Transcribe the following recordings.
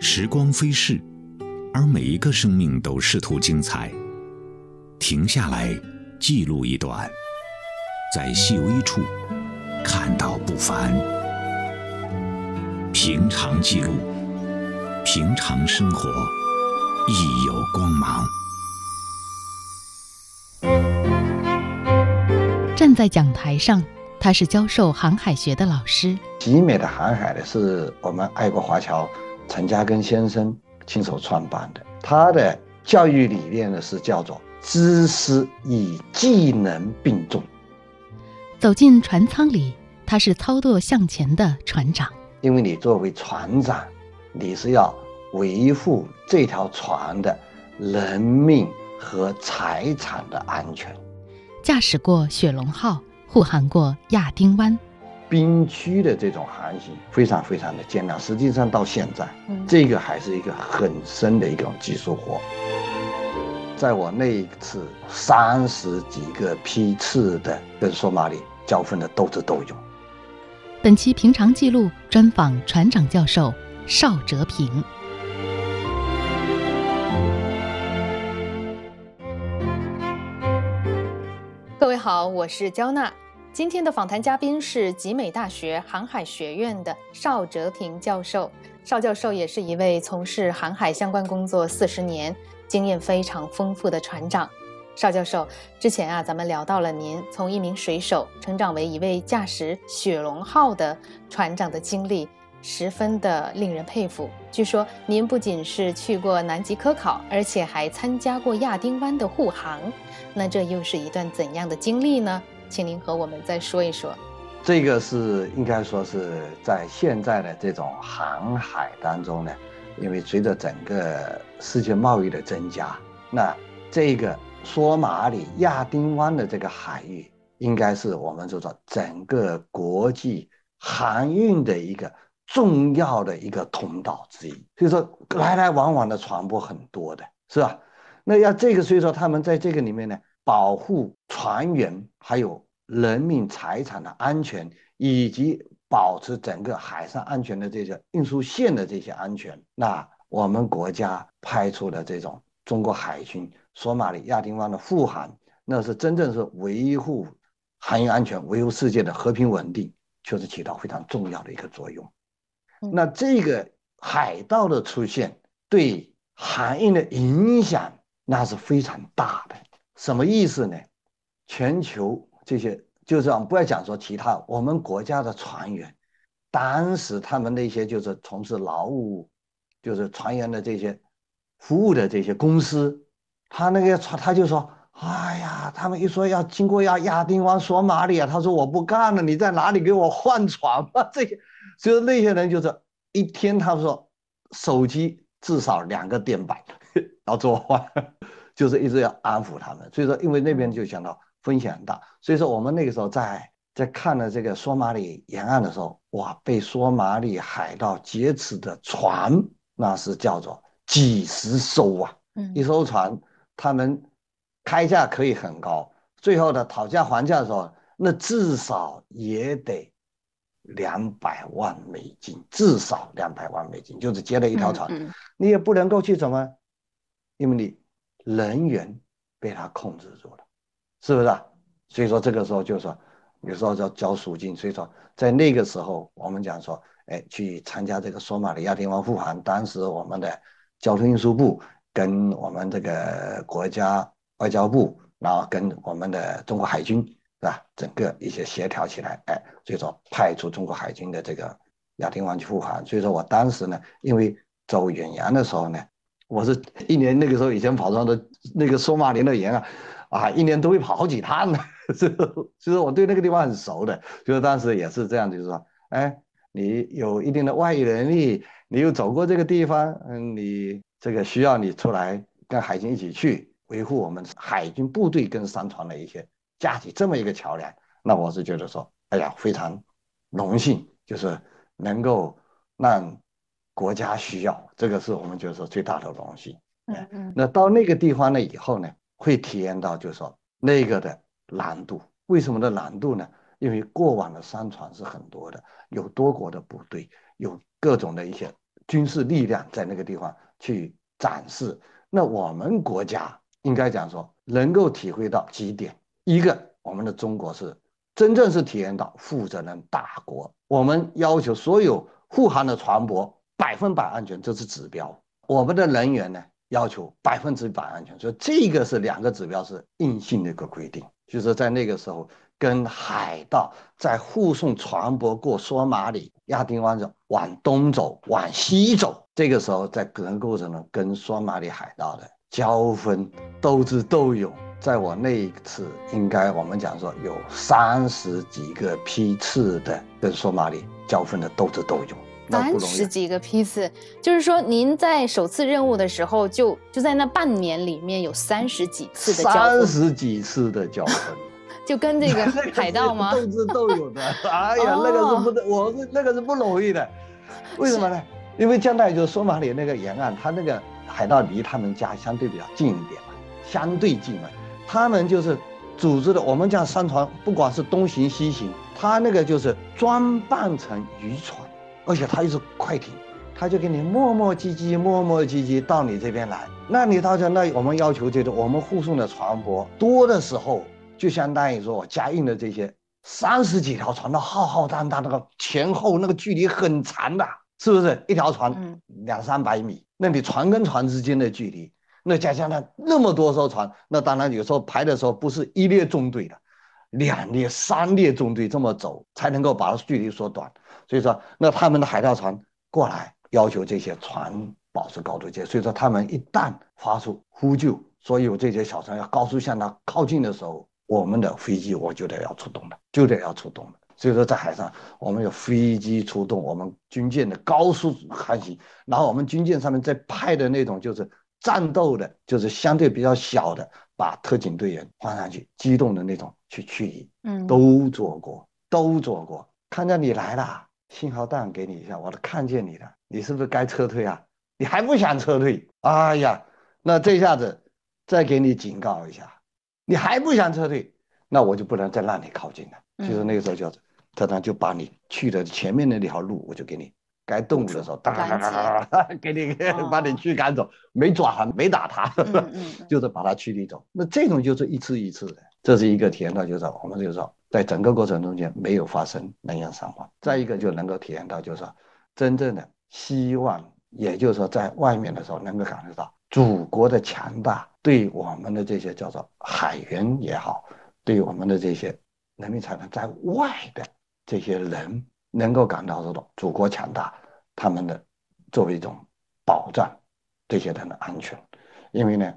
时光飞逝，而每一个生命都试图精彩。停下来，记录一段，在细微处看到不凡。平常记录，平常生活，亦有光芒。站在讲台上，他是教授航海学的老师。集美的航海呢，是我们爱国华侨陈嘉庚先生亲手创办的。他的教育理念呢，是叫做知识与技能并重。走进船舱里，他是操作向前的船长。因为你作为船长，你是要维护这条船的人命和财产的安全。驾驶过雪龙号，护航过亚丁湾。冰区的这种航行非常非常的艰难，实际上到现在，这个还是一个很深的一种技术活。在我那一次三十几个批次的跟索马里交锋的斗智斗勇。本期平常记录专访船长教授邵哲平。各位好，我是焦娜。今天的访谈嘉宾是集美大学航海学院的邵哲平教授。邵教授也是一位从事航海相关工作四十年、经验非常丰富的船长。邵教授，之前啊，咱们聊到了您从一名水手成长为一位驾驶雪龙号的船长的经历，十分的令人佩服。据说您不仅是去过南极科考，而且还参加过亚丁湾的护航。那这又是一段怎样的经历呢？请您和我们再说一说，这个是应该说是在现在的这种航海当中呢，因为随着整个世界贸易的增加，那这个索马里亚丁湾的这个海域，应该是我们就说整个国际航运的一个重要的一个通道之一。所以说，来来往往的船舶很多的，是吧？那要这个，所以说他们在这个里面呢。保护船员还有人民财产的安全，以及保持整个海上安全的这些运输线的这些安全，那我们国家派出的这种中国海军索马里亚丁湾的护航，那是真正是维护航运安全、维护世界的和平稳定，确实起到非常重要的一个作用。那这个海盗的出现对航运的影响，那是非常大的。什么意思呢？全球这些，就是不要讲说其他，我们国家的船员，当时他们那些就是从事劳务，就是船员的这些服务的这些公司，他那个船他就说：“哎呀，他们一说要经过亚亚丁湾、索马里啊，他说我不干了，你在哪里给我换船吧？” 这些，所以那些人就是一天，他说手机至少两个电板 要做换。就是一直要安抚他们，所以说，因为那边就讲到风险很大，所以说我们那个时候在在看了这个索马里沿岸的时候，哇，被索马里海盗劫持的船那是叫做几十艘啊，一艘船他们开价可以很高，最后的讨价还价的时候，那至少也得两百万美金，至少两百万美金，就是劫了一条船，你也不能够去怎么，因为你。人员被他控制住了，是不是啊？所以说这个时候就说，有时候要交赎金。所以说在那个时候，我们讲说，哎，去参加这个索马里亚丁湾护航，当时我们的交通运输部跟我们这个国家外交部，然后跟我们的中国海军，是吧？整个一些协调起来，哎，所以说派出中国海军的这个亚丁湾去护航。所以说我当时呢，因为走远洋的时候呢。我是一年那个时候以前跑上的那个索马里的盐啊，啊，一年都会跑好几趟的，所以所以说我对那个地方很熟的，就是当时也是这样，就是说，哎，你有一定的外语能力，你又走过这个地方，嗯，你这个需要你出来跟海军一起去维护我们海军部队跟商船的一些架起这么一个桥梁，那我是觉得说，哎呀，非常荣幸，就是能够让。国家需要这个是我们就是说最大的荣幸。嗯嗯。那到那个地方呢以后呢，会体验到就是说那个的难度。为什么的难度呢？因为过往的商船是很多的，有多国的部队，有各种的一些军事力量在那个地方去展示。那我们国家应该讲说，能够体会到几点：一个，我们的中国是真正是体验到负责任大国，我们要求所有护航的船舶百分百安全，这是指标。我们的人员呢，要求百分之百安全，所以这个是两个指标是硬性的一个规定，就是在那个时候。跟海盗在护送船舶过索马里、亚丁湾的往东走、往西走，这个时候在整个过程中跟索马里海盗的交锋、斗智斗勇，在我那一次，应该我们讲说有三十几个批次的跟索马里交锋的斗智斗勇，三十几个批次，就是说您在首次任务的时候，就就在那半年里面有三十几次的交三十几次的交锋。就跟这 个海盗吗？斗智斗勇的，哎呀，那个是不得，我是那个是不容易的。为什么呢？因为将来就是索马里那个沿岸，他那个海盗离他们家相对比较近一点嘛，相对近嘛。他们就是组织的，我们讲商船，不管是东行西行，他那个就是装扮成渔船，而且他又是快艇，他就给你磨磨唧唧、磨磨唧唧到你这边来。那你到这，那我们要求就是我们护送的船舶多的时候。就相当于说，我加运的这些三十几条船，的浩浩荡荡，那个前后那个距离很长的，是不是？一条船两三百米，那你船跟船之间的距离，那加上那那么多艘船，那当然有时候排的时候不是一列中队的，两列、三列中队这么走，才能够把距离缩短。所以说，那他们的海盗船过来，要求这些船保持高度接，所以说他们一旦发出呼救，所有这些小船要高速向他靠近的时候。我们的飞机我就得要出动了，就得要出动了。所以说，在海上我们有飞机出动，我们军舰的高速航行，然后我们军舰上面再派的那种就是战斗的，就是相对比较小的，把特警队员放上去，机动的那种去驱离，嗯，都做过，都做过。看见你来了，信号弹给你一下，我都看见你了，你是不是该撤退啊？你还不想撤退？哎呀，那这下子再给你警告一下。你还不想撤退，那我就不能再让你靠近了。其实那个时候就是，特长就把你去的前面那条路，我就给你该动的时候，哒哒哒哒哒，给你把你驱赶走，没抓他，没打他，就是把他驱离走。那这种就是一次一次的，这是一个体验到，就是我们就是说，在整个过程中间没有发生人员伤亡。再一个就能够体验到，就是说，真正的希望，也就是说，在外面的时候能够感受到。祖国的强大，对我们的这些叫做海员也好，对我们的这些人民才能在外的这些人，能够感到这种祖国强大，他们的作为一种保障，这些人的安全。因为呢，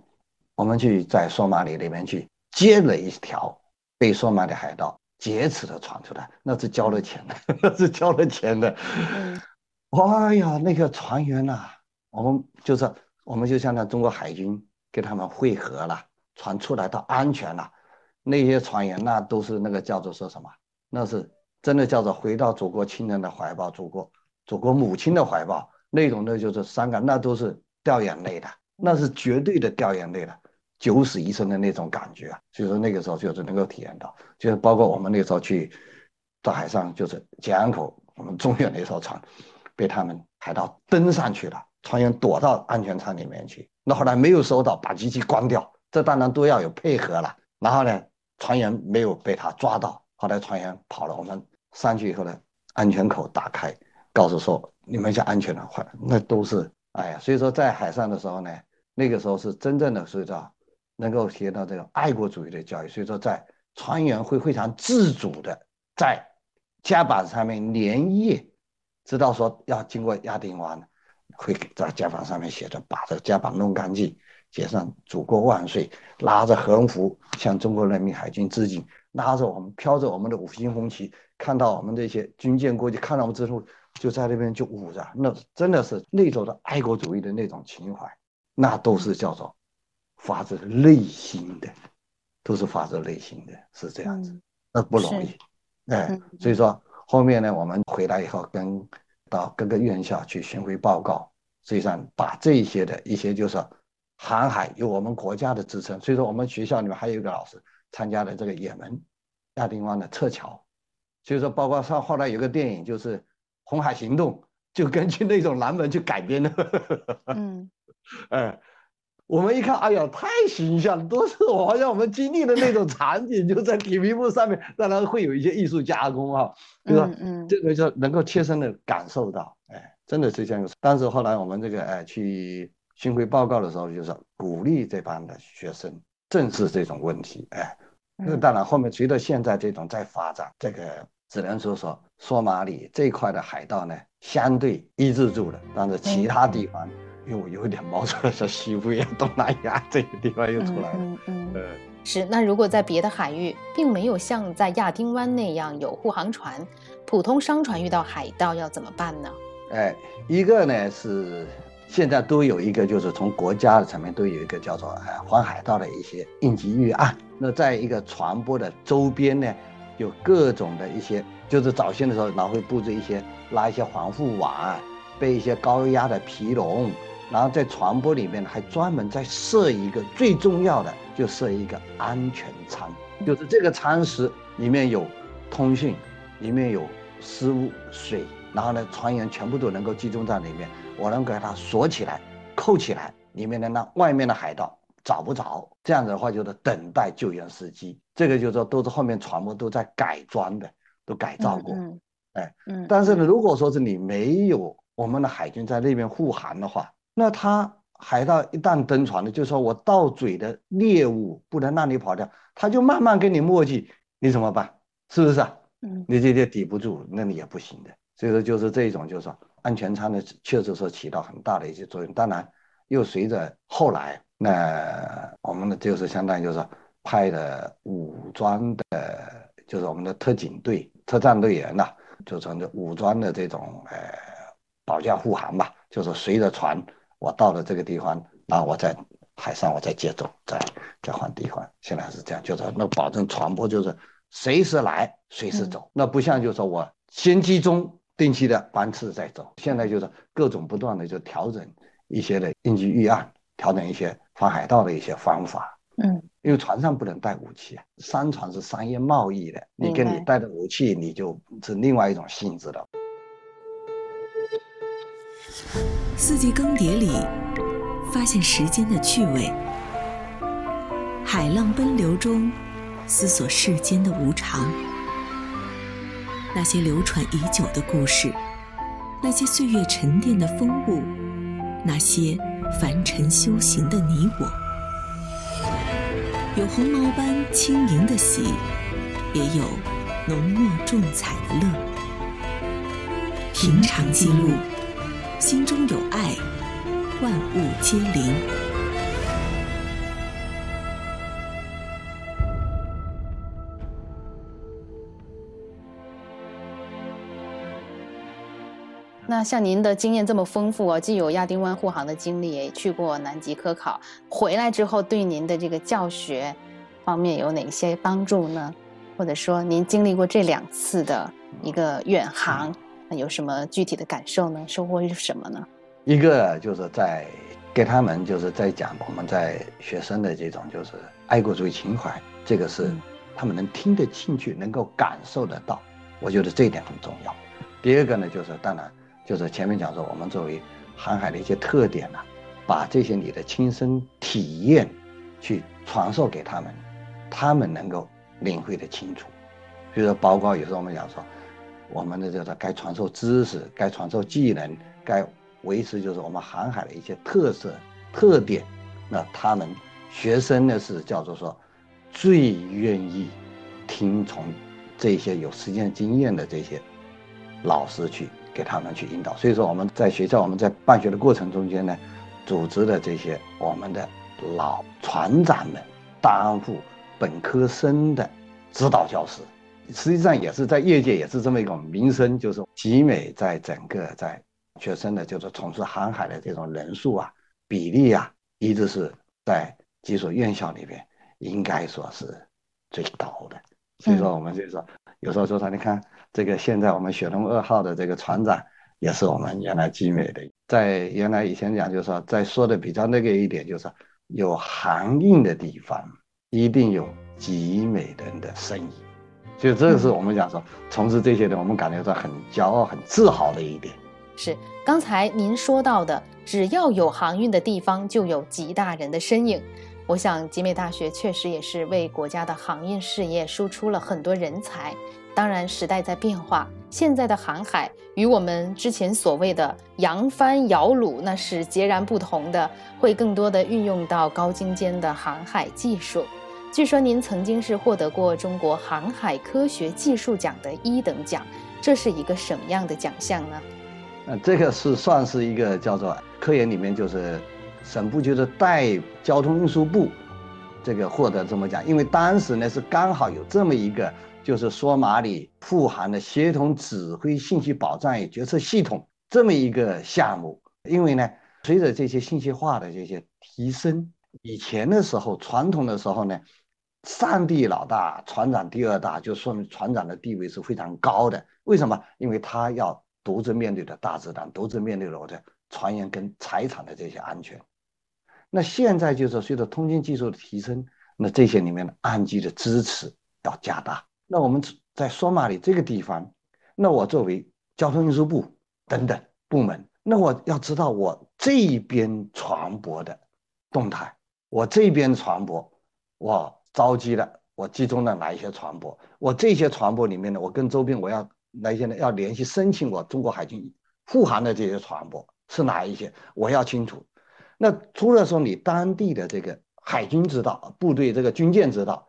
我们去在索马里那边去接了一条被索马里海盗劫持的船出来，那是交了钱的，那 是交了钱的。哎呀，那个船员呐，我们就是。我们就像那中国海军跟他们汇合了，船出来到安全了，那些船员那都是那个叫做说什么？那是真的叫做回到祖国亲人的怀抱，祖国祖国母亲的怀抱那种的，就是伤感，那都是掉眼泪的，那是绝对的掉眼泪的，九死一生的那种感觉啊！所以说那个时候就是能够体验到，就是包括我们那时候去到海上，就是简安口，我们中远那艘船被他们海盗登上去了。船员躲到安全舱里面去，那后来没有收到，把机器关掉，这当然都要有配合了。然后呢，船员没有被他抓到，后来船员跑了，我们上去以后呢，安全口打开，告诉说你们就安全了。那都是哎呀，所以说在海上的时候呢，那个时候是真正的，所以说能够体验到这个爱国主义的教育。所以说在船员会非常自主的在甲板上面连夜，知道说要经过亚丁湾。会在甲板上面写着，把这个甲板弄干净，写上“祖国万岁”，拉着横幅向中国人民海军致敬，拉着我们飘着我们的五星红旗，看到我们这些军舰过去，看到我们之后，就在那边就舞着，那真的是那种的爱国主义的那种情怀，那都是叫做发自内心的，都是发自内心的，是这样子，那不容易，哎，所以说后面呢，我们回来以后跟。到各个院校去巡回报告，实际上把这些的一些就是航海有我们国家的支撑，所以说我们学校里面还有一个老师参加了这个也门亚丁湾的撤侨，所以说包括上后来有个电影就是《红海行动》，就根据那种蓝本去改编的。嗯，哎。我们一看，哎呀，太形象了，都是我好像我们经历的那种场景，就在铁皮幕上面，当然会有一些艺术加工啊，对吧？嗯，这个就能够切身的感受到，哎，真的是这样。但是后来我们这个哎去巡回报告的时候，就是鼓励这帮的学生正视这种问题，哎，那当然后面随着现在这种在发展，这个只能说说索马里这一块的海盗呢，相对抑制住了，但是其他地方。又有点冒出来，像西部呀、东南亚这些地方又出来了。嗯嗯，是。那如果在别的海域，并没有像在亚丁湾那样有护航船，普通商船遇到海盗要怎么办呢？哎，一个呢是现在都有一个，就是从国家的层面都有一个叫做“呃黄海盗”的一些应急预案。那在一个船舶的周边呢，有各种的一些，就是早先的时候老会布置一些，拉一些防护网，备一些高压的皮笼。然后在船舶里面还专门再设一个最重要的，就设一个安全舱，就是这个舱室里面有通讯，里面有食物、水，然后呢，船员全部都能够集中在里面，我能给它锁起来、扣起来，里面的那外面的海盗找不着。这样子的话，就是等待救援时机。这个就是说，都是后面船舶都在改装的，都改造过。哎，嗯。但是呢，如果说是你没有我们的海军在那边护航的话，那他海盗一旦登船了，就说我到嘴的猎物不能让你跑掉，他就慢慢跟你磨叽，你怎么办？是不是啊？嗯，你这些抵不住，那你也不行的。所以说就是这种，就是说安全舱呢，确实是起到很大的一些作用。当然，又随着后来，那我们的就是相当于就是派的武装的，就是我们的特警队、特战队员呐，就成这武装的这种呃保驾护航吧，就是随着船。我到了这个地方，然后我在海上，我再接走，再再换地方。现在是这样，就是那保证船舶就是随时来，随时走。那不像就是说我先集中定期的班次再走。现在就是各种不断的就调整一些的应急预案，调整一些防海盗的一些方法。嗯，因为船上不能带武器啊，商船是商业贸易的，你跟你带的武器，你就是另外一种性质的。四季更迭里，发现时间的趣味；海浪奔流中，思索世间的无常。那些流传已久的故事，那些岁月沉淀的风物，那些凡尘修行的你我，有鸿毛般轻盈的喜，也有浓墨重彩的乐。平常记录。心中有爱，万物皆灵。那像您的经验这么丰富啊，既有亚丁湾护航的经历，也去过南极科考，回来之后对您的这个教学方面有哪些帮助呢？或者说您经历过这两次的一个远航？有什么具体的感受呢？收获是什么呢？一个就是在给他们就是在讲我们在学生的这种就是爱国主义情怀，这个是他们能听得进去，能够感受得到。我觉得这一点很重要。第二个呢，就是当然就是前面讲说我们作为航海的一些特点呢，把这些你的亲身体验去传授给他们，他们能够领会得清楚。比如说，包括有时候我们讲说。我们的就是该传授知识，该传授技能，该维持就是我们航海的一些特色特点。那他们学生呢是叫做说最愿意听从这些有实践经验的这些老师去给他们去引导。所以说我们在学校我们在办学的过程中间呢，组织的这些我们的老船长们担负本科生的指导教师。实际上也是在业界也是这么一种名声，就是集美在整个在学生的，就是从事航海的这种人数啊、比例啊，一直是在几所院校里边应该说是最高的。所以说我们就说，有时候说他，你看这个现在我们雪龙二号的这个船长也是我们原来集美的，在原来以前讲就是说，在说的比较那个一点，就是有航运的地方一定有集美人的身影。就这个是我们讲说从事这些的，我们感觉到很骄傲、很自豪的一点。是刚才您说到的，只要有航运的地方，就有极大人的身影。我想集美大学确实也是为国家的航运事业输出了很多人才。当然，时代在变化，现在的航海与我们之前所谓的扬帆摇橹那是截然不同的，会更多的运用到高精尖的航海技术。据说您曾经是获得过中国航海科学技术奖的一等奖，这是一个什么样的奖项呢？呃，这个是算是一个叫做科研里面就是省部就是代交通运输部这个获得这么奖，因为当时呢是刚好有这么一个。就是索，马里富含的协同指挥信息保障与决策系统这么一个项目，因为呢，随着这些信息化的这些提升，以前的时候，传统的时候呢，上帝老大，船长第二大，就说明船长的地位是非常高的。为什么？因为他要独自面对着大自然，独自面对着我的船员跟财产的这些安全。那现在就是随着通信技术的提升，那这些里面的岸基的支持要加大。那我们在索马里这个地方，那我作为交通运输部等等部门，那我要知道我这边船舶的动态，我这边船舶，我召集了，我集中了哪一些船舶，我这些船舶里面呢，我跟周边我要哪些呢？要联系申请我中国海军护航的这些船舶是哪一些？我要清楚。那除了说你当地的这个海军知道，部队这个军舰知道。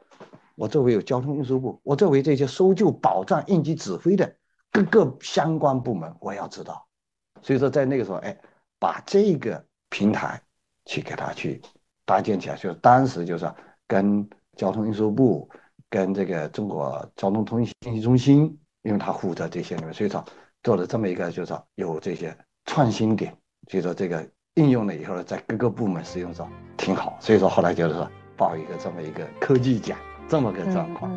我作为有交通运输部，我作为这些搜救、保障、应急指挥的各个相关部门，我要知道。所以说，在那个时候，哎，把这个平台去给他去搭建起来，就是当时就是跟交通运输部、跟这个中国交通通信信息中心，因为他负责这些里面，所以说做了这么一个，就是说有这些创新点，所以说这个应用了以后呢，在各个部门使用上挺好。所以说后来就是说报一个这么一个科技奖。这么个状况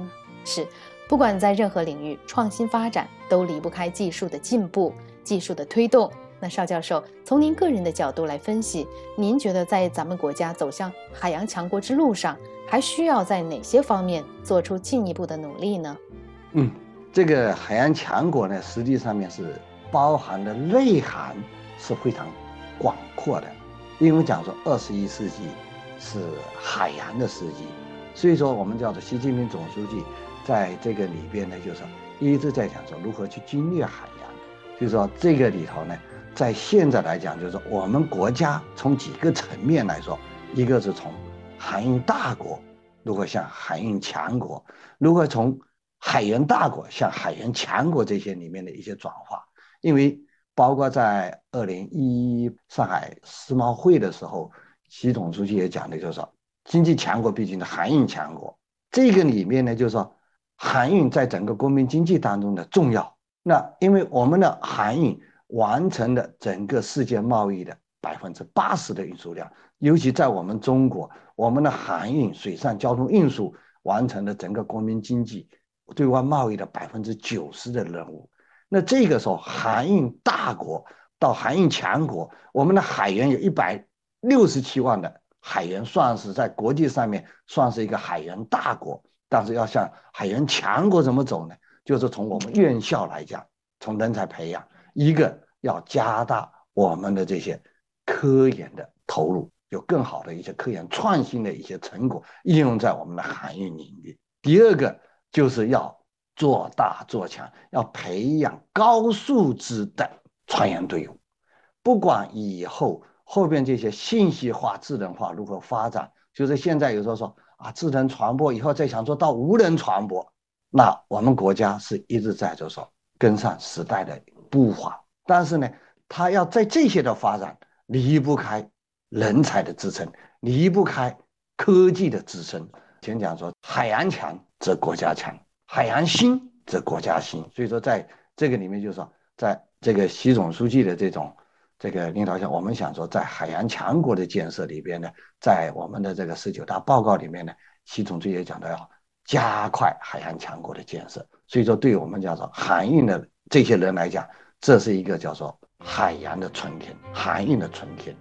是，不管在任何领域，创新发展都离不开技术的进步、技术的推动。那邵教授，从您个人的角度来分析，您觉得在咱们国家走向海洋强国之路上，还需要在哪些方面做出进一步的努力呢？嗯，这个海洋强国呢，实际上面是包含的内涵是非常广阔的，因为讲说二十一世纪是海洋的世纪。所以说，我们叫做习近平总书记在这个里边呢，就是一直在讲说如何去经略海洋。就是说，这个里头呢，在现在来讲，就是说我们国家从几个层面来说，一个是从航运大国如何向航运强国，如何从海员大国向海员强国这些里面的一些转化。因为包括在二零一一上海世贸会的时候，习总书记也讲的就是说。经济强国毕竟是航运强国，这个里面呢，就是说航运在整个国民经济当中的重要。那因为我们的航运完成了整个世界贸易的百分之八十的运输量，尤其在我们中国，我们的航运水上交通运输完成了整个国民经济对外贸易的百分之九十的任务。那这个时候，航运大国到航运强国，我们的海员有一百六十七万的。海员算是在国际上面算是一个海员大国，但是要向海员强国怎么走呢？就是从我们院校来讲，从人才培养，一个要加大我们的这些科研的投入，有更好的一些科研创新的一些成果应用在我们的航运领域。第二个就是要做大做强，要培养高素质的船员队伍，不管以后。后边这些信息化、智能化如何发展？就是现在有时候说啊，智能船舶以后再想做到无人船舶，那我们国家是一直在就说跟上时代的步伐。但是呢，它要在这些的发展离不开人才的支撑，离不开科技的支撑。前讲说，海洋强则国家强，海洋兴则国家兴。所以说，在这个里面，就是说，在这个习总书记的这种。这个领导下，我们想说，在海洋强国的建设里边呢，在我们的这个十九大报告里面呢，习总书记也讲到要加快海洋强国的建设。所以说，对我们叫做航运的这些人来讲，这是一个叫做海洋的春天，航运的春天。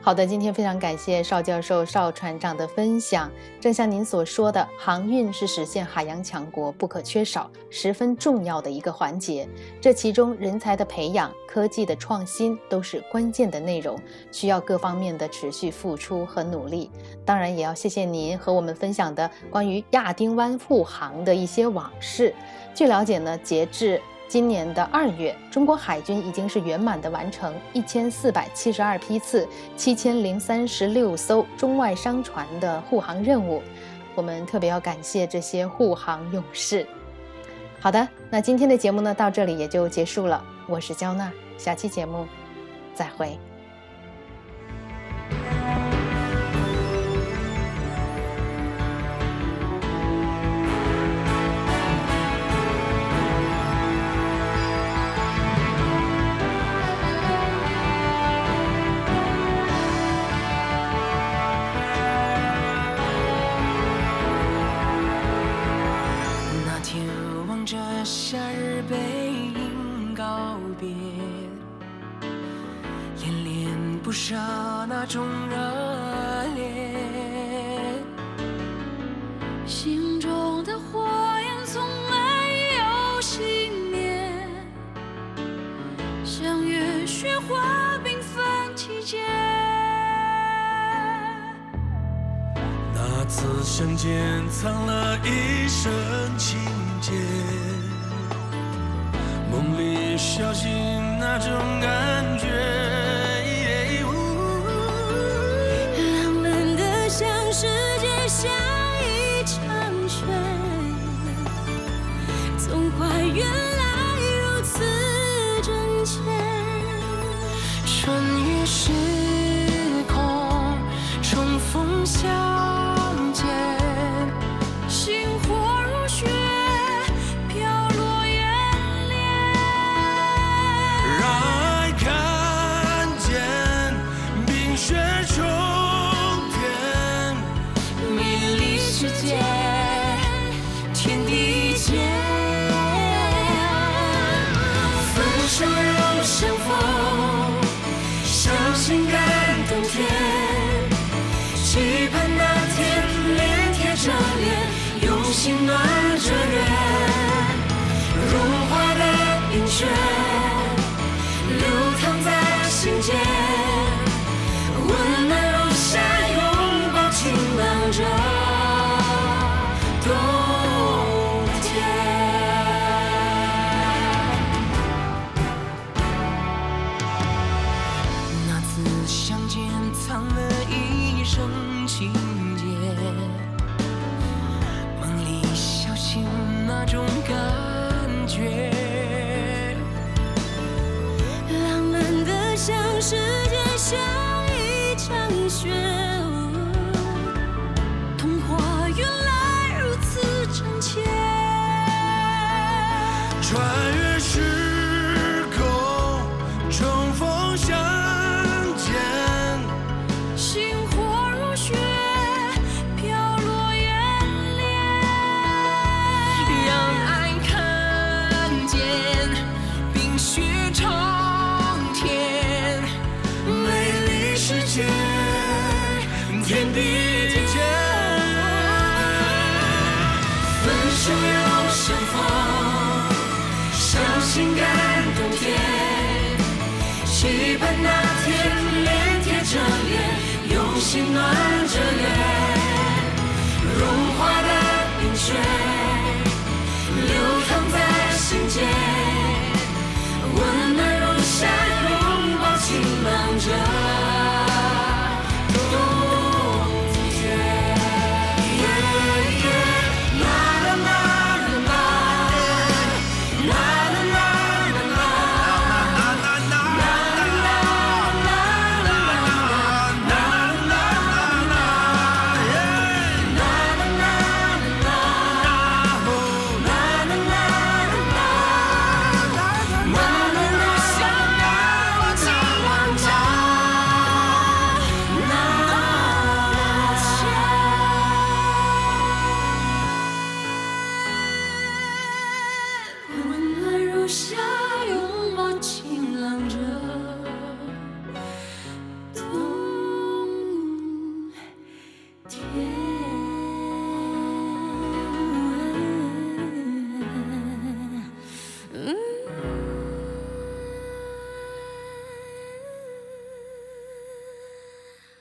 好的，今天非常感谢邵教授、邵船长的分享。正像您所说的，航运是实现海洋强国不可缺少、十分重要的一个环节。这其中，人才的培养、科技的创新都是关键的内容，需要各方面的持续付出和努力。当然，也要谢谢您和我们分享的关于亚丁湾护航的一些往事。据了解呢，截至今年的二月，中国海军已经是圆满的完成一千四百七十二批次、七千零三十六艘中外商船的护航任务。我们特别要感谢这些护航勇士。好的，那今天的节目呢，到这里也就结束了。我是焦娜，下期节目再会。那次相见，藏了一生情结，梦里小心那种感觉。那天脸贴着脸，用心暖。